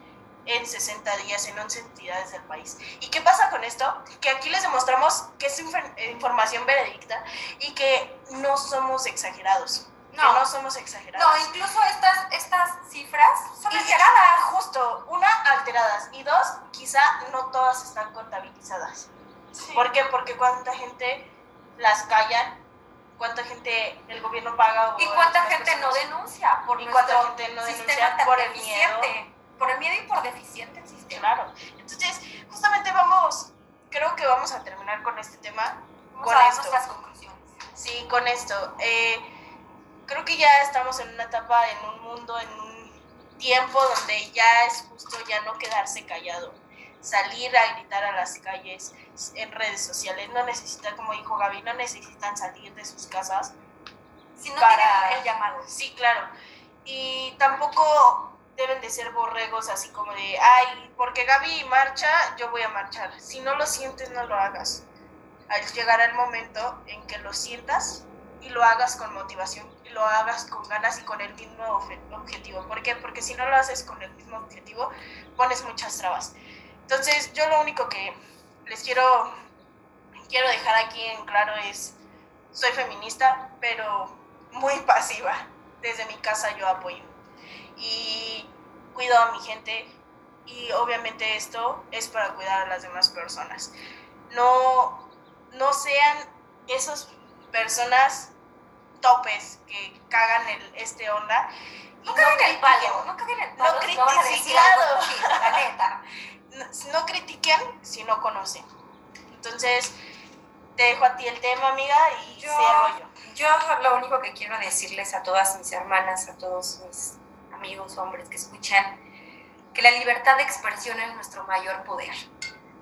en 60 días en 11 entidades del país. ¿Y qué pasa con esto? Que aquí les demostramos que es información veredicta y que no somos exagerados. No, no somos exagerados. No, incluso estas, estas cifras son exageradas. Justo, una, alteradas. Y dos, quizá no todas están contabilizadas. ¿Por qué? Porque cuánta gente las callan, cuánta gente el gobierno paga. y cuánta gente no denuncia. Por y cuánta gente no denuncia por el miedo por el miedo y por deficiente el sistema. Claro. Entonces, justamente vamos, creo que vamos a terminar con este tema. con a esto. nuestras conclusiones. Sí, con esto. Eh, creo que ya estamos en una etapa, en un mundo, en un tiempo donde ya es justo ya no quedarse callado. Salir a gritar a las calles, en redes sociales. No necesitan, como dijo Gaby, no necesitan salir de sus casas. Si no para el llamado. Sí, claro. Y tampoco deben de ser borregos así como de, ay, porque Gaby marcha, yo voy a marchar. Si no lo sientes, no lo hagas. Al llegar el momento en que lo sientas y lo hagas con motivación y lo hagas con ganas y con el mismo objetivo. ¿Por qué? Porque si no lo haces con el mismo objetivo, pones muchas trabas. Entonces, yo lo único que les quiero, quiero dejar aquí en claro es, soy feminista, pero muy pasiva. Desde mi casa yo apoyo y cuido a mi gente y obviamente esto es para cuidar a las demás personas. No, no sean esas personas topes que cagan el, este onda. No, caguen el palo, no caguen el palo. No critiquen, la neta. No, critiquen si no conocen. Entonces, te dejo a ti el tema, amiga, y yo, cierro yo. Yo lo único que quiero decirles a todas mis hermanas, a todos mis amigos hombres que escuchan, que la libertad de expresión es nuestro mayor poder.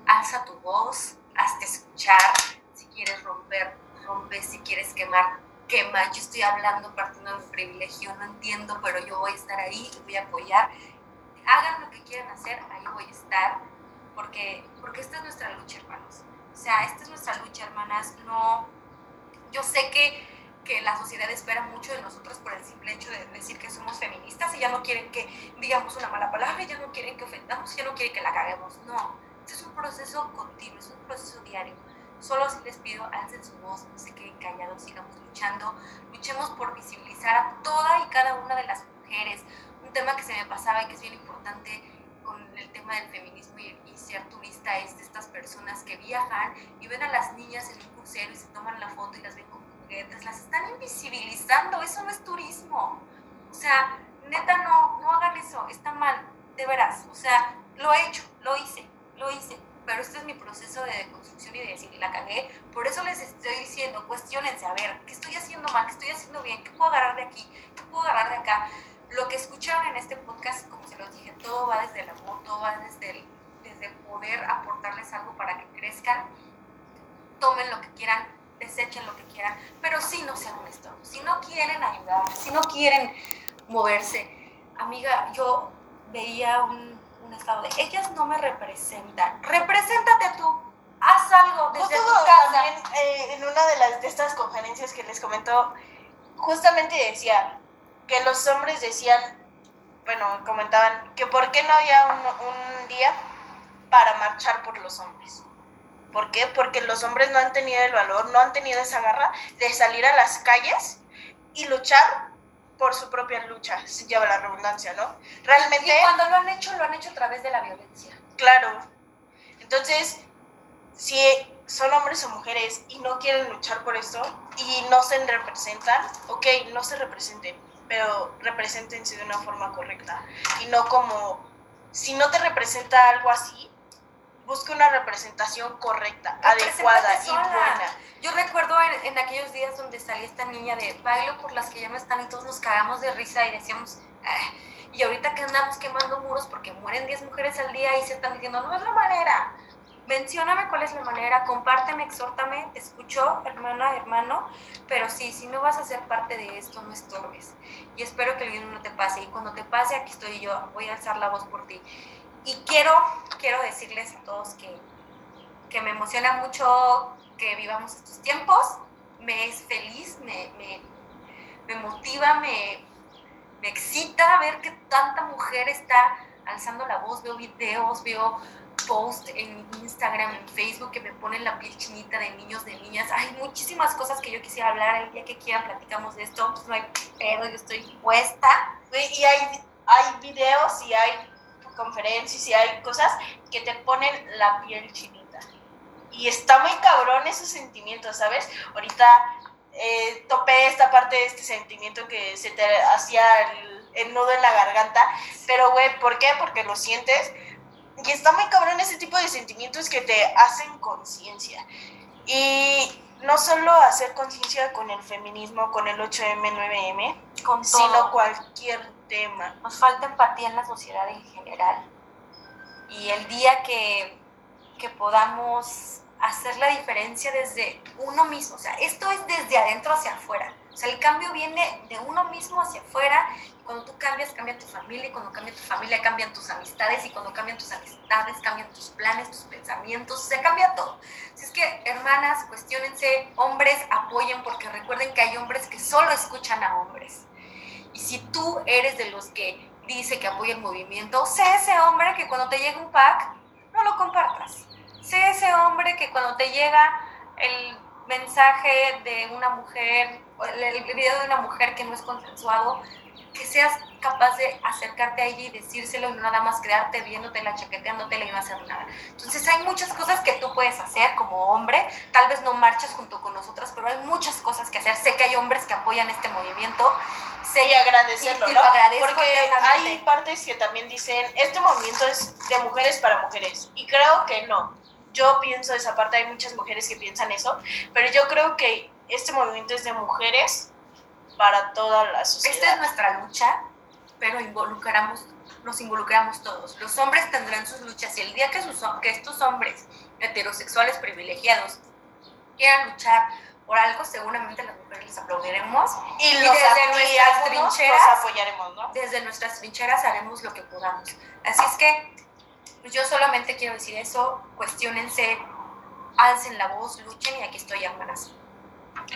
Alza tu voz, hazte escuchar, si quieres romper, rompe, si quieres quemar, quema. Yo estoy hablando partiendo de privilegio, no entiendo, pero yo voy a estar ahí voy a apoyar. Hagan lo que quieran hacer, ahí voy a estar, porque, porque esta es nuestra lucha, hermanos. O sea, esta es nuestra lucha, hermanas. No, yo sé que que la sociedad espera mucho de nosotros por el simple hecho de decir que somos feministas y ya no quieren que digamos una mala palabra, ya no quieren que ofendamos, ya no quieren que la caguemos. No, este es un proceso continuo, es un proceso diario. Solo si les pido, alcen su voz, no se queden callados, sigamos luchando, luchemos por visibilizar a toda y cada una de las mujeres. Un tema que se me pasaba y que es bien importante con el tema del feminismo y, y ser turista es de estas personas que viajan y ven a las niñas en un crucero y se toman la foto y las ven como las están invisibilizando, eso no es turismo. O sea, neta, no, no hagan eso, está mal, de veras. O sea, lo he hecho, lo hice, lo hice, pero este es mi proceso de construcción y de decir, la cagué. Por eso les estoy diciendo, cuestionense, a ver, ¿qué estoy haciendo mal? ¿Qué estoy haciendo bien? ¿Qué puedo agarrar de aquí? ¿Qué puedo agarrar de acá? Lo que escucharon en este podcast, como se los dije, todo va desde el amor, todo va desde, desde poder aportarles algo para que crezcan. Tomen lo que quieran, desechen lo que quieran, pero si no sean honestos, si no quieren ayudar, si no quieren moverse. Amiga, yo veía un, un estado de, ellas no me representan, represéntate tú, haz algo desde tu casa. También, eh, en una de, las, de estas conferencias que les comentó, justamente decía que los hombres decían, bueno, comentaban que por qué no había un, un día para marchar por los hombres. ¿Por qué? Porque los hombres no han tenido el valor, no han tenido esa garra de salir a las calles y luchar por su propia lucha, se lleva la redundancia, ¿no? Realmente... Y cuando lo han hecho, lo han hecho a través de la violencia. Claro. Entonces, si son hombres o mujeres y no quieren luchar por esto y no se representan, ok, no se representen, pero representense de una forma correcta y no como, si no te representa algo así, busca una representación correcta, adecuada y buena. Yo recuerdo en, aquellos días donde salía esta niña de bailo por las que ya no están y todos nos cagamos de risa y decíamos, ah", y ahorita que andamos quemando muros porque mueren 10 mujeres al día y se están diciendo, no es la manera, mencióname cuál es la manera, compárteme, exhórtame, te escucho, hermana, hermano, pero sí, si no vas a ser parte de esto, no estorbes. Y espero que el video no te pase. Y cuando te pase, aquí estoy yo, voy a alzar la voz por ti. Y quiero, quiero decirles a todos que, que me emociona mucho que vivamos estos tiempos, me es feliz, me, me, me motiva, me, me excita ver que tanta mujer está alzando la voz, veo videos, veo post en Instagram, en Facebook, que me ponen la piel chinita de niños, de niñas. Hay muchísimas cosas que yo quisiera hablar. El día que quieran platicamos de esto, pues no hay pedo, yo estoy puesta. Y hay, hay videos y hay conferencias y hay cosas que te ponen la piel chinita. Y está muy cabrón esos sentimientos, ¿sabes? Ahorita eh, topé esta parte de este sentimiento que se te hacía el, el nudo en la garganta. Pero, güey, ¿por qué? Porque lo sientes y está muy cabrón ese tipo de sentimientos que te hacen conciencia. Y no solo hacer conciencia con el feminismo, con el 8M, 9M, con sino cualquier tema. Nos falta empatía en la sociedad en general. Y el día que, que podamos hacer la diferencia desde uno mismo, o sea, esto es desde adentro hacia afuera. O sea, el cambio viene de uno mismo hacia afuera cuando tú cambias, cambia tu familia, y cuando cambia tu familia, cambian tus amistades, y cuando cambian tus amistades, cambian tus planes, tus pensamientos, se cambia todo. Así es que, hermanas, cuestionense, hombres, apoyen, porque recuerden que hay hombres que solo escuchan a hombres. Y si tú eres de los que dice que apoya el movimiento, sé ese hombre que cuando te llega un pack, no lo compartas. Sé ese hombre que cuando te llega el mensaje de una mujer, el video de una mujer que no es consensuado, que seas capaz de acercarte a ella y decírselo y no nada más quedarte viéndotela, chaqueteándotela y no hacer nada. Entonces hay muchas cosas que tú puedes hacer como hombre, tal vez no marchas junto con nosotras, pero hay muchas cosas que hacer. Sé que hay hombres que apoyan este movimiento. Sé y agradecerlo, ¿no? Porque hay partes que también dicen, este movimiento es de mujeres para mujeres. Y creo que no. Yo pienso esa parte, hay muchas mujeres que piensan eso, pero yo creo que este movimiento es de mujeres para toda la sociedad. Esta es nuestra lucha, pero involucramos, nos involucramos todos. Los hombres tendrán sus luchas y el día que, sus, que estos hombres heterosexuales privilegiados quieran luchar por algo, seguramente las mujeres les aplaudiremos y, desde nuestras trincheras apoyaremos, ¿no? Desde nuestras trincheras haremos lo que podamos. Así es que pues yo solamente quiero decir eso, cuestionense, alcen la voz, luchen y aquí estoy, hermanas.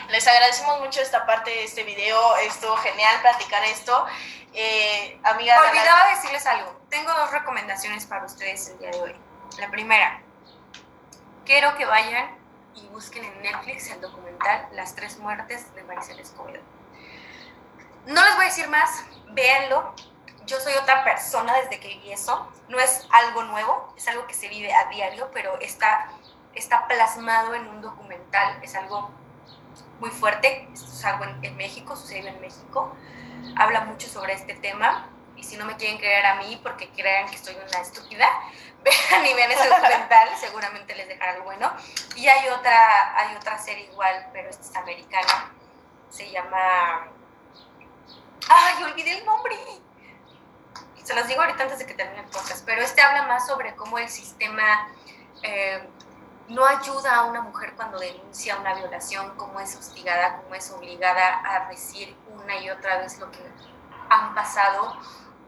Les agradecemos mucho esta parte de este video, estuvo genial platicar esto. Eh, amiga, Olvidaba decirles algo, tengo dos recomendaciones para ustedes el día de hoy. La primera, quiero que vayan y busquen en Netflix el documental Las tres muertes de Maricel Escobedo. No les voy a decir más, véanlo. Yo soy otra persona desde que vi eso. No es algo nuevo, es algo que se vive a diario, pero está, está plasmado en un documental. Es algo muy fuerte. Esto es algo en, México, sucedió en México. Habla mucho sobre este tema. Y si no me quieren creer a mí porque crean que soy una estúpida, vean y vean ese documental, seguramente les dejará algo bueno. Y hay otra, hay otra serie igual, pero esta es americana. Se llama. ¡Ay, olvidé el nombre! Se los digo ahorita antes de que termine el podcast, pero este habla más sobre cómo el sistema eh, no ayuda a una mujer cuando denuncia una violación, cómo es hostigada, cómo es obligada a decir una y otra vez lo que han pasado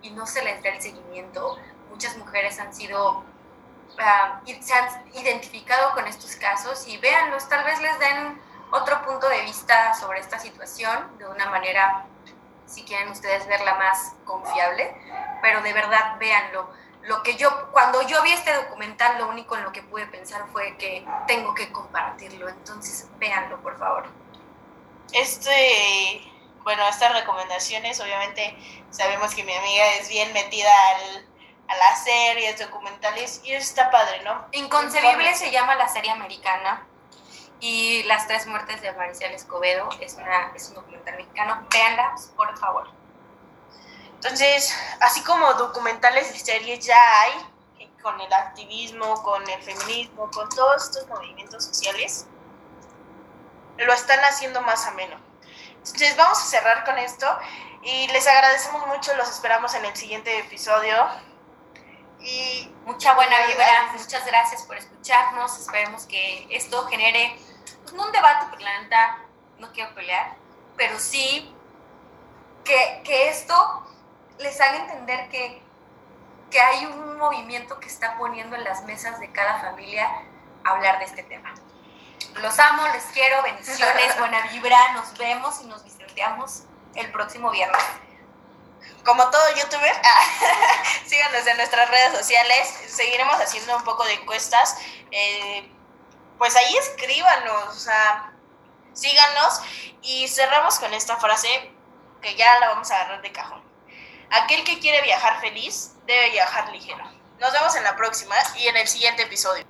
y no se les da el seguimiento. Muchas mujeres han sido, ah, se han identificado con estos casos y véanlos, tal vez les den otro punto de vista sobre esta situación de una manera, si quieren ustedes verla más confiable, pero de verdad véanlo lo que yo, cuando yo vi este documental, lo único en lo que pude pensar fue que tengo que compartirlo. Entonces, véanlo, por favor. Este, bueno, estas recomendaciones, obviamente sabemos que mi amiga es bien metida al, a las series, documentales, y eso está padre, ¿no? Inconcebible se llama la serie americana. Y Las tres muertes de Maricial Escobedo es, una, es un documental mexicano. Véanla, por favor. Entonces, así como documentales y series ya hay, eh, con el activismo, con el feminismo, con todos estos movimientos sociales, lo están haciendo más ameno. Entonces, vamos a cerrar con esto y les agradecemos mucho, los esperamos en el siguiente episodio. Y mucha buena vibra, muchas gracias por escucharnos, esperemos que esto genere, pues, no un debate, porque la neta no quiero pelear, pero sí que, que esto les haga entender que, que hay un movimiento que está poniendo en las mesas de cada familia hablar de este tema. Los amo, les quiero, bendiciones, buena vibra, nos vemos y nos visitamos el próximo viernes. Como todo youtuber, síganos en nuestras redes sociales, seguiremos haciendo un poco de encuestas. Eh, pues ahí escríbanos, o sea, síganos y cerramos con esta frase que ya la vamos a agarrar de cajón. Aquel que quiere viajar feliz debe viajar ligero. Nos vemos en la próxima y en el siguiente episodio.